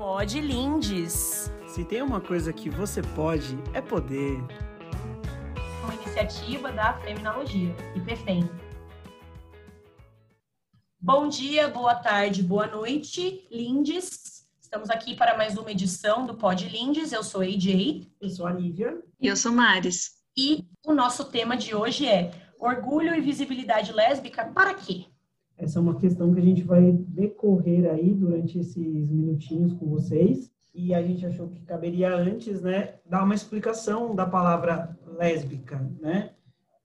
Pode Lindes. Se tem uma coisa que você pode, é poder. Uma iniciativa da Feminologia, IPFEM. Bom dia, boa tarde, boa noite, Lindes. Estamos aqui para mais uma edição do Pod Lindes. Eu sou a AJ. Eu sou a Lívia. E eu sou Maris. E o nosso tema de hoje é orgulho e visibilidade lésbica para quê? Essa é uma questão que a gente vai decorrer aí durante esses minutinhos com vocês. E a gente achou que caberia antes, né, dar uma explicação da palavra lésbica, né?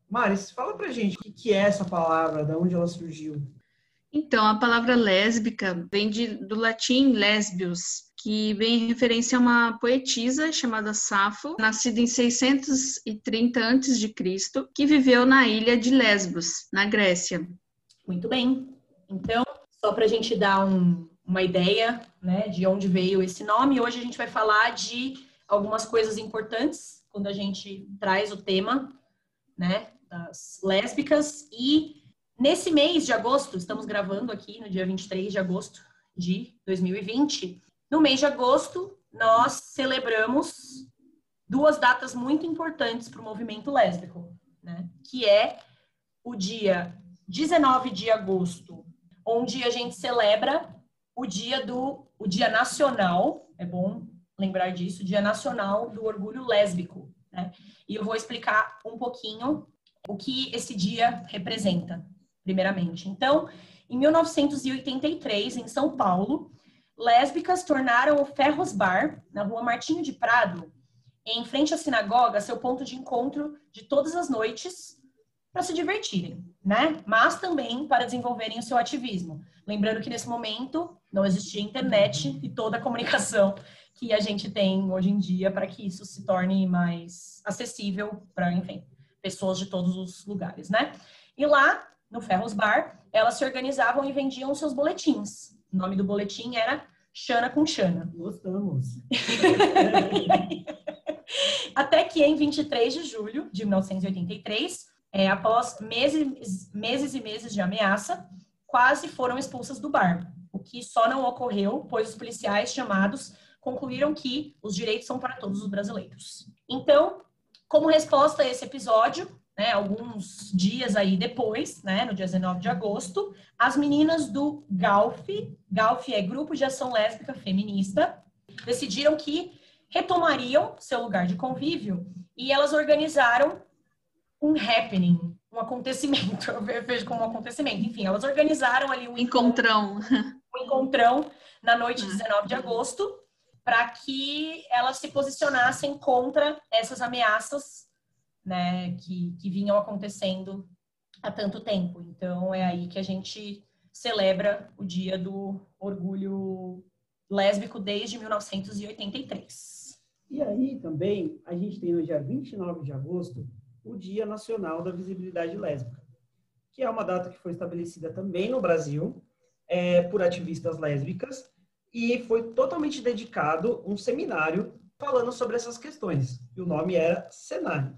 Maris, fala pra gente o que é essa palavra, de onde ela surgiu. Então, a palavra lésbica vem de, do latim lesbios, que vem em referência a uma poetisa chamada Safo, nascida em 630 a.C., que viveu na ilha de Lesbos, na Grécia. Muito bem. Então, só para a gente dar um, uma ideia né, de onde veio esse nome, hoje a gente vai falar de algumas coisas importantes quando a gente traz o tema né, das lésbicas. E nesse mês de agosto, estamos gravando aqui no dia 23 de agosto de 2020, no mês de agosto, nós celebramos duas datas muito importantes para o movimento lésbico, né? que é o dia 19 de agosto, onde a gente celebra o dia do o dia nacional, é bom lembrar disso, dia nacional do orgulho lésbico, né? E eu vou explicar um pouquinho o que esse dia representa, primeiramente. Então, em 1983, em São Paulo, lésbicas tornaram o Ferros Bar, na rua Martinho de Prado, em frente à sinagoga, seu ponto de encontro de todas as noites para se divertirem, né? Mas também para desenvolverem o seu ativismo. Lembrando que nesse momento não existia internet e toda a comunicação que a gente tem hoje em dia para que isso se torne mais acessível para, enfim, pessoas de todos os lugares, né? E lá, no Ferros Bar, elas se organizavam e vendiam seus boletins. O nome do boletim era Xana com Xana. Gostamos. Até que em 23 de julho de 1983, é, após meses, meses e meses de ameaça, quase foram expulsas do bar, o que só não ocorreu, pois os policiais chamados concluíram que os direitos são para todos os brasileiros. Então, como resposta a esse episódio, né, alguns dias aí depois, né, no dia 19 de agosto, as meninas do GALF, GALF é Grupo de Ação Lésbica Feminista, decidiram que retomariam seu lugar de convívio e elas organizaram um happening, um acontecimento. Eu vejo como um acontecimento. Enfim, elas organizaram ali um encontrão, um encontrão na noite de 19 de agosto para que elas se posicionassem contra essas ameaças né, que, que vinham acontecendo há tanto tempo. Então, é aí que a gente celebra o Dia do Orgulho Lésbico desde 1983. E aí também a gente tem no dia 29 de agosto o Dia Nacional da Visibilidade Lésbica, que é uma data que foi estabelecida também no Brasil é, por ativistas lésbicas e foi totalmente dedicado um seminário falando sobre essas questões. E o nome era Cenário.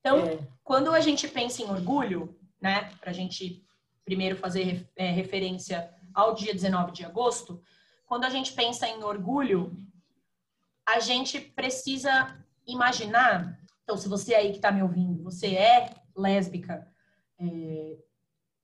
Então, é... quando a gente pensa em orgulho, né, para a gente primeiro fazer é, referência ao dia 19 de agosto, quando a gente pensa em orgulho, a gente precisa imaginar então, se você aí que está me ouvindo, você é lésbica, é,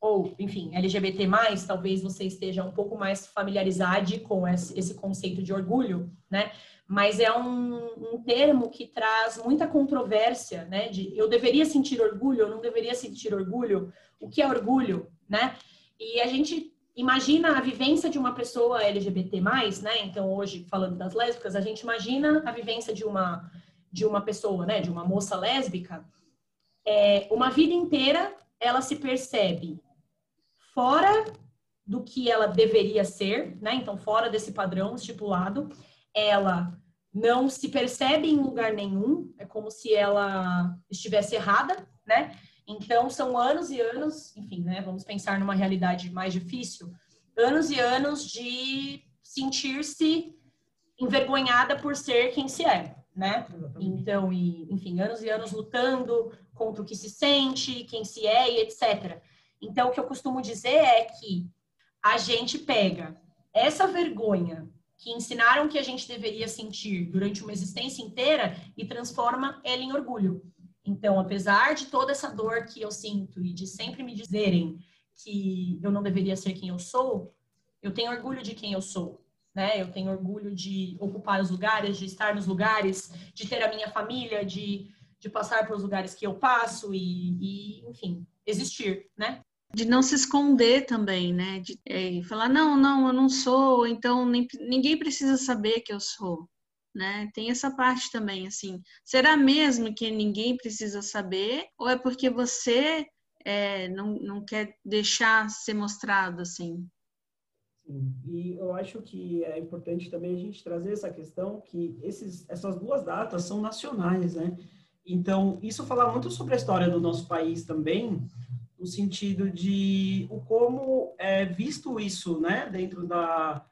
ou, enfim, LGBT+, talvez você esteja um pouco mais familiarizado com esse, esse conceito de orgulho, né? Mas é um, um, termo que traz muita controvérsia, né? De eu deveria sentir orgulho, eu não deveria sentir orgulho. O que é orgulho, né? E a gente imagina a vivência de uma pessoa LGBT+, né? Então, hoje, falando das lésbicas, a gente imagina a vivência de uma de uma pessoa, né, de uma moça lésbica, é, uma vida inteira ela se percebe fora do que ela deveria ser, né? Então, fora desse padrão estipulado, ela não se percebe em lugar nenhum, é como se ela estivesse errada, né? Então, são anos e anos, enfim, né? Vamos pensar numa realidade mais difícil, anos e anos de sentir-se envergonhada por ser quem se é, né? Então, e, enfim, anos e anos lutando contra o que se sente, quem se é e etc. Então, o que eu costumo dizer é que a gente pega essa vergonha que ensinaram que a gente deveria sentir durante uma existência inteira e transforma ela em orgulho. Então, apesar de toda essa dor que eu sinto e de sempre me dizerem que eu não deveria ser quem eu sou, eu tenho orgulho de quem eu sou, né? Eu tenho orgulho de ocupar os lugares, de estar nos lugares, de ter a minha família, de, de passar pelos lugares que eu passo e, e enfim, existir, né? de não se esconder também, né? De é, falar, não, não, eu não sou, então nem, ninguém precisa saber que eu sou, né? Tem essa parte também, assim. Será mesmo que ninguém precisa saber? Ou é porque você é, não, não quer deixar ser mostrado, assim? Sim, e eu acho que é importante também a gente trazer essa questão que esses, essas duas datas são nacionais, né? Então, isso fala muito sobre a história do nosso país também, no sentido de o como é visto isso, né, dentro da,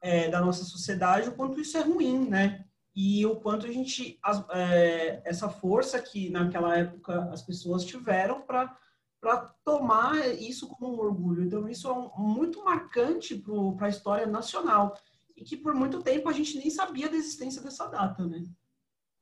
é, da nossa sociedade, o quanto isso é ruim, né, e o quanto a gente, as, é, essa força que naquela época as pessoas tiveram para para tomar isso como um orgulho. Então, isso é um, muito marcante para a história nacional e que por muito tempo a gente nem sabia da existência dessa data, né?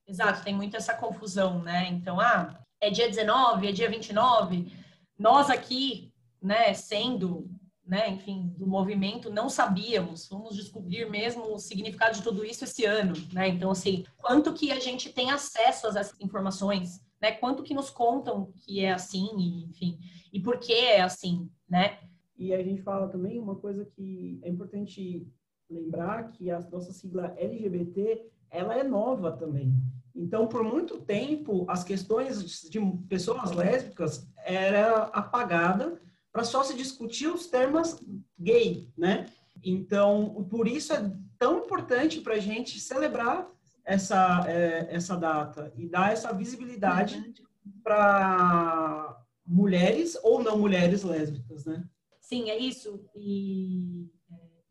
Exato, tem muito essa confusão, né? Então, ah, é dia 19, é dia 29, nós aqui, né, sendo, né, enfim, do movimento, não sabíamos, vamos descobrir mesmo o significado de tudo isso esse ano, né? Então, assim, quanto que a gente tem acesso a essas informações, né? Quanto que nos contam que é assim, e, enfim, e por que é assim, né? E a gente fala também uma coisa que é importante lembrar que a nossa sigla LGBT, ela é nova também. Então, por muito tempo, as questões de pessoas lésbicas era apagada para só se discutir os termos gay, né? Então, por isso é tão importante para a gente celebrar essa, é, essa data e dar essa visibilidade para mulheres ou não mulheres lésbicas, né? Sim, é isso. E,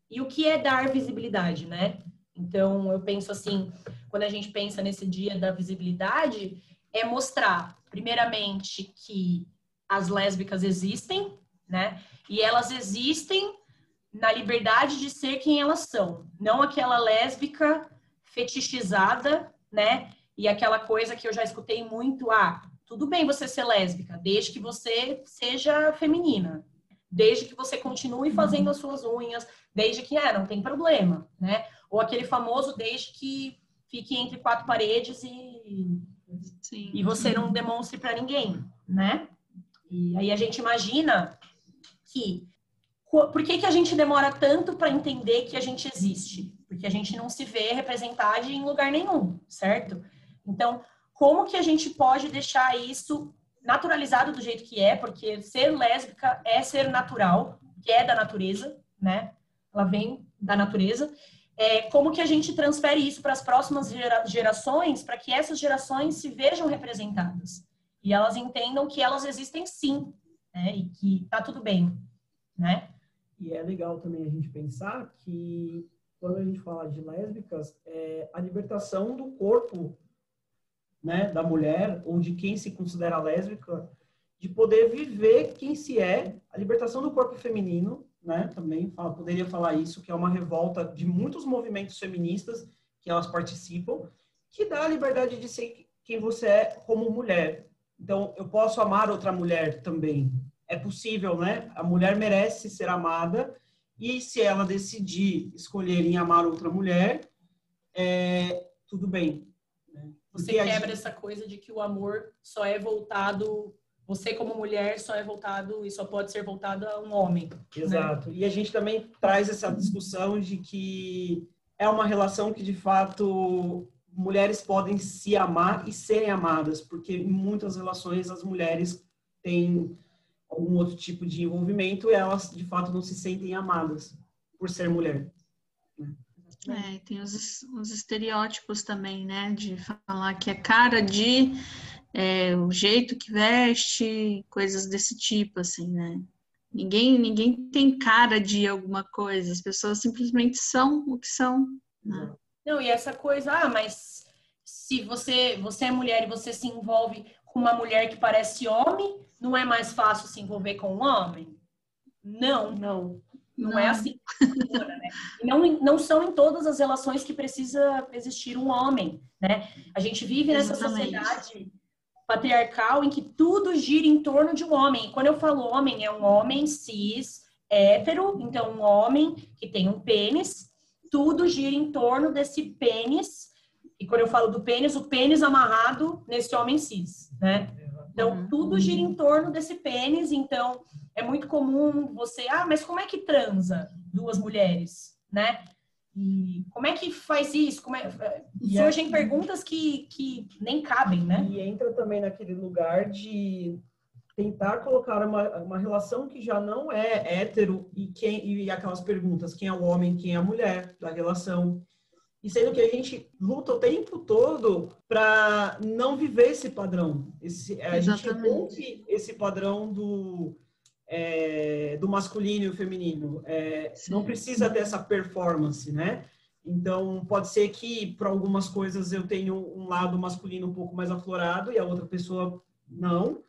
e o que é dar visibilidade, né? Então, eu penso assim, quando a gente pensa nesse dia da visibilidade, é mostrar, primeiramente, que as lésbicas existem, né? E elas existem na liberdade de ser quem elas são, não aquela lésbica fetichizada, né? E aquela coisa que eu já escutei muito, ah, tudo bem você ser lésbica, desde que você seja feminina, desde que você continue fazendo as suas unhas, desde que, é, não tem problema, né? Ou aquele famoso desde que fique entre quatro paredes e, Sim. e você não demonstre para ninguém, né? E aí a gente imagina que por que, que a gente demora tanto para entender que a gente existe? Porque a gente não se vê representado em lugar nenhum, certo? Então, como que a gente pode deixar isso naturalizado do jeito que é? Porque ser lésbica é ser natural, que é da natureza, né? Ela vem da natureza é, como que a gente transfere isso para as próximas gera, gerações, para que essas gerações se vejam representadas e elas entendam que elas existem sim, né, e que tá tudo bem, né? E é legal também a gente pensar que quando a gente fala de lésbicas, é a libertação do corpo, né, da mulher ou de quem se considera lésbica, de poder viver quem se é, a libertação do corpo feminino né, também fala, poderia falar isso, que é uma revolta de muitos movimentos feministas que elas participam, que dá a liberdade de ser quem você é como mulher. Então, eu posso amar outra mulher também. É possível, né? A mulher merece ser amada e se ela decidir escolher em amar outra mulher, é, tudo bem. Né? Você quebra gente... essa coisa de que o amor só é voltado você como mulher só é voltado e só pode ser voltado a um homem. Né? Exato. Né? E a gente também traz essa discussão de que é uma relação que de fato mulheres podem se amar e serem amadas, porque em muitas relações as mulheres têm algum outro tipo de envolvimento elas de fato não se sentem amadas por ser mulher. Né? É, tem os, os estereótipos também, né? De falar que é cara de é, o jeito que veste, coisas desse tipo, assim, né? Ninguém, ninguém tem cara de alguma coisa, as pessoas simplesmente são o que são. Né? Não, e essa coisa, ah, mas se você, você é mulher e você se envolve com uma mulher que parece homem, não é mais fácil se envolver com um homem? Não. Não. Não, não. é assim. né? não, não são em todas as relações que precisa existir um homem, né? A gente vive nessa Exatamente. sociedade patriarcal em que tudo gira em torno de um homem. quando eu falo homem, é um homem cis, hétero, então um homem que tem um pênis, tudo gira em torno desse pênis. E quando eu falo do pênis, o pênis amarrado nesse homem cis, né? Então, uhum. tudo gira em torno desse pênis. Então, é muito comum você, ah, mas como é que transa duas mulheres, né? E como é que faz isso? Como é... E surgem é... perguntas que, que nem cabem, né? E entra também naquele lugar de tentar colocar uma, uma relação que já não é hétero e quem e aquelas perguntas, quem é o homem, quem é a mulher da relação. E sendo que a gente luta o tempo todo para não viver esse padrão. Esse, a gente rompe esse padrão do, é, do masculino e o feminino. É, não precisa dessa performance, né? Então, pode ser que para algumas coisas eu tenho um lado masculino um pouco mais aflorado e a outra pessoa não.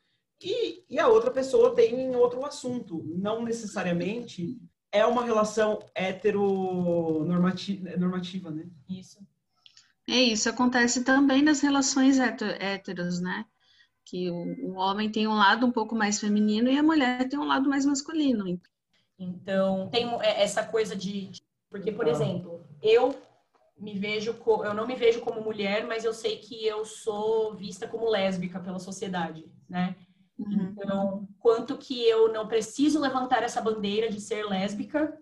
E, e a outra pessoa tem outro assunto. Não necessariamente é uma relação heteronormativa, né? Isso. É isso, acontece também nas relações héteros, né? Que o, o, homem tem um lado um pouco mais feminino e a mulher tem um lado mais masculino. Então, tem é, essa coisa de. de porque, por exemplo, eu me vejo, eu não me vejo como mulher, mas eu sei que eu sou vista como lésbica pela sociedade, né? Uhum. Então, quanto que eu não preciso levantar essa bandeira de ser lésbica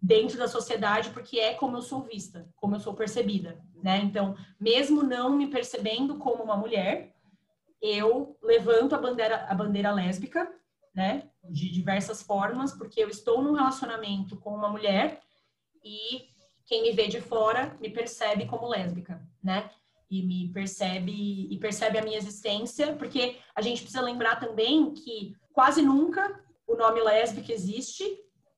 dentro da sociedade, porque é como eu sou vista, como eu sou percebida, né? Então, mesmo não me percebendo como uma mulher, eu levanto a bandeira, a bandeira lésbica, né? De diversas formas, porque eu estou num relacionamento com uma mulher e quem me vê de fora me percebe como lésbica, né? E me percebe e percebe a minha existência, porque a gente precisa lembrar também que quase nunca o nome lésbica existe,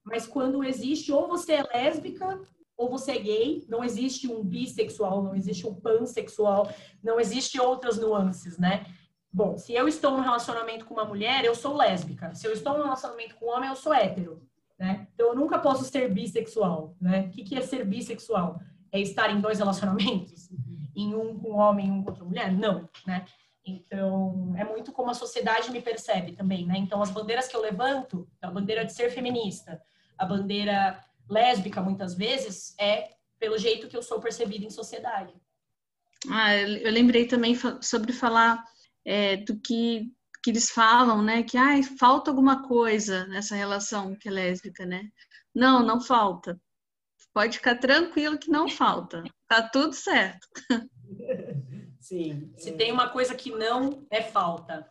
mas quando existe ou você é lésbica ou você é gay, não existe um bissexual, não existe um pansexual, não existe outras nuances, né? Bom, se eu estou num relacionamento com uma mulher, eu sou lésbica. Se eu estou num relacionamento com um homem, eu sou hétero, né? Então eu nunca posso ser bissexual, né? O que é ser bissexual? É estar em dois relacionamentos? Em um com homem um com outra mulher? Não, né? Então, é muito como a sociedade me percebe também, né? Então, as bandeiras que eu levanto, a bandeira de ser feminista, a bandeira lésbica, muitas vezes, é pelo jeito que eu sou percebida em sociedade. Ah, eu lembrei também sobre falar é, do que, que eles falam, né? Que ah, falta alguma coisa nessa relação que é lésbica, né? Não, não falta. Pode ficar tranquilo que não falta. Tá tudo certo. Sim. Se é. tem uma coisa que não é falta.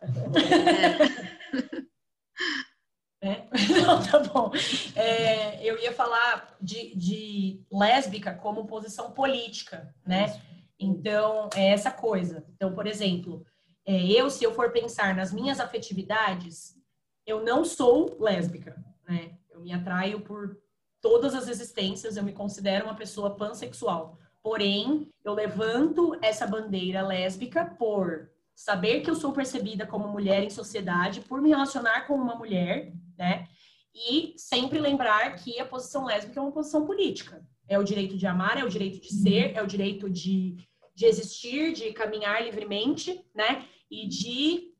É. é. Não, tá bom. É, eu ia falar de, de, lésbica como posição política, né? Então, é essa coisa. Então, por exemplo, é, eu, se eu for pensar nas minhas afetividades, eu não sou lésbica, né? Eu me atraio por todas as existências, eu me considero uma pessoa pansexual. Porém, eu levanto essa bandeira lésbica por saber que eu sou percebida como mulher em sociedade, por me relacionar com uma mulher, né? E sempre lembrar que a posição lésbica é uma posição política. É o direito de amar, é o direito de ser, é o direito de, de existir, de caminhar livremente, né? E de,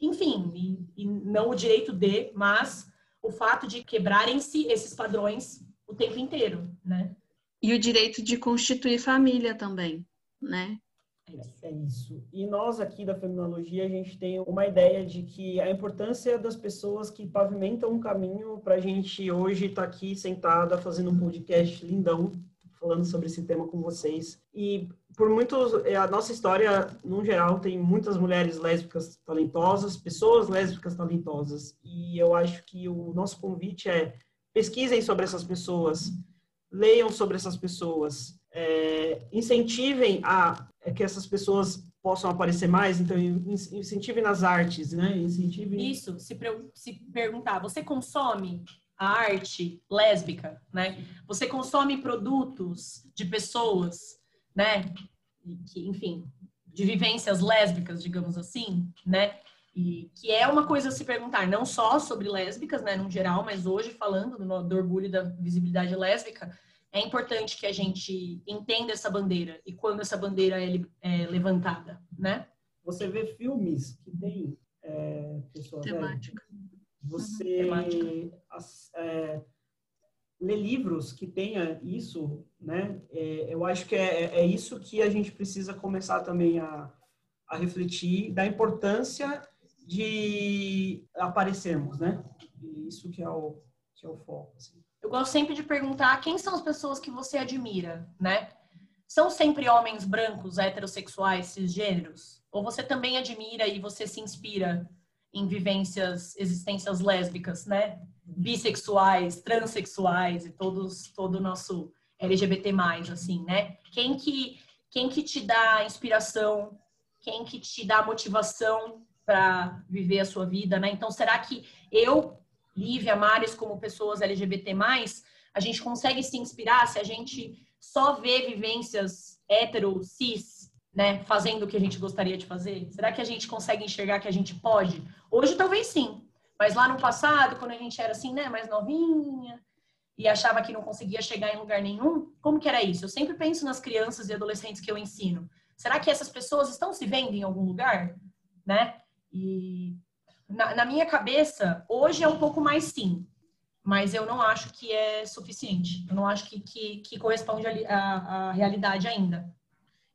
enfim, e, e não o direito de, mas o fato de quebrarem-se esses padrões o tempo inteiro, né? E o direito de constituir família também, né? É isso. E nós aqui da Feminologia, a gente tem uma ideia de que a importância das pessoas que pavimentam um caminho para a gente hoje estar tá aqui sentada fazendo um podcast lindão, falando sobre esse tema com vocês. E por muitos, é, a nossa história, no geral, tem muitas mulheres lésbicas talentosas, pessoas lésbicas talentosas. E eu acho que o nosso convite é pesquisem sobre essas pessoas, leiam sobre essas pessoas, é, incentivem a é, que essas pessoas possam aparecer mais, então incentivem nas artes, né? Incentivem... Isso, se, se perguntar, você consome a arte lésbica, né? Você consome produtos de pessoas, né? Que, enfim, de vivências lésbicas, digamos assim, né? E que é uma coisa a se perguntar, não só sobre lésbicas, né, no geral, mas hoje falando do, do orgulho da visibilidade lésbica, é importante que a gente entenda essa bandeira e quando essa bandeira é, é levantada, né? Você vê filmes que tem é, pessoas temática. Você uhum. as, é, lê livros que tenha isso, né? É, eu acho que é, é isso que a gente precisa começar também a, a refletir da importância de aparecermos, né? Isso que é o que é o foco. Assim. Eu gosto sempre de perguntar quem são as pessoas que você admira, né? São sempre homens brancos, heterossexuais, cisgêneros? Ou você também admira e você se inspira em vivências, existências lésbicas, né? Bissexuais, transexuais e todos, todo o nosso LGBT+, assim, né? Quem que, quem que te dá inspiração? Quem que te dá motivação para viver a sua vida, né? Então, será que eu, Lívia, Mares, como pessoas LGBT+, a gente consegue se inspirar se a gente só vê vivências hetero, cis, né, fazendo o que a gente gostaria de fazer? Será que a gente consegue enxergar que a gente pode? Hoje talvez sim, mas lá no passado, quando a gente era assim, né, mais novinha e achava que não conseguia chegar em lugar nenhum, como que era isso? Eu sempre penso nas crianças e adolescentes que eu ensino. Será que essas pessoas estão se vendo em algum lugar, né? E na, na minha cabeça, hoje é um pouco mais sim, mas eu não acho que é suficiente. Eu não acho que, que, que corresponde à realidade ainda.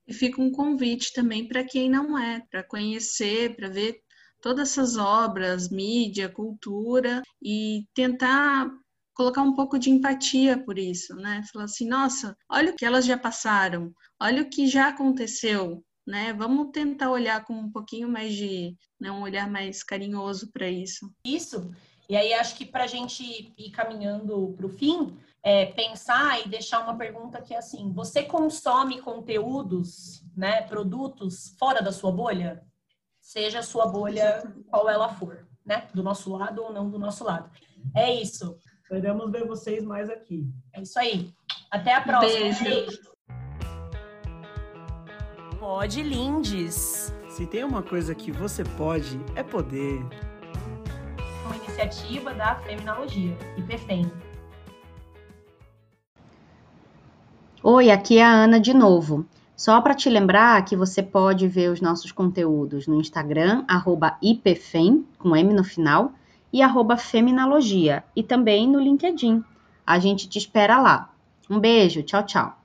E fica um convite também para quem não é, para conhecer, para ver todas essas obras, mídia, cultura e tentar colocar um pouco de empatia por isso, né? Falar assim, nossa, olha o que elas já passaram, olha o que já aconteceu, né? Vamos tentar olhar com um pouquinho mais de, né, um olhar mais carinhoso para isso. Isso. E aí acho que para a gente ir caminhando para o fim, é, pensar e deixar uma pergunta que é assim: você consome conteúdos, né, produtos fora da sua bolha? Seja a sua bolha qual ela for, né? Do nosso lado ou não do nosso lado. É isso. Esperamos ver vocês mais aqui. É isso aí. Até a próxima. Beijo. Beijo. Pode Lindes. Se tem uma coisa que você pode, é poder. Uma iniciativa da Feminologia, IPFEM. Oi, aqui é a Ana de novo. Só para te lembrar que você pode ver os nossos conteúdos no Instagram, @ipfem, com M no final, e Feminalogia, e também no LinkedIn. A gente te espera lá. Um beijo, tchau, tchau.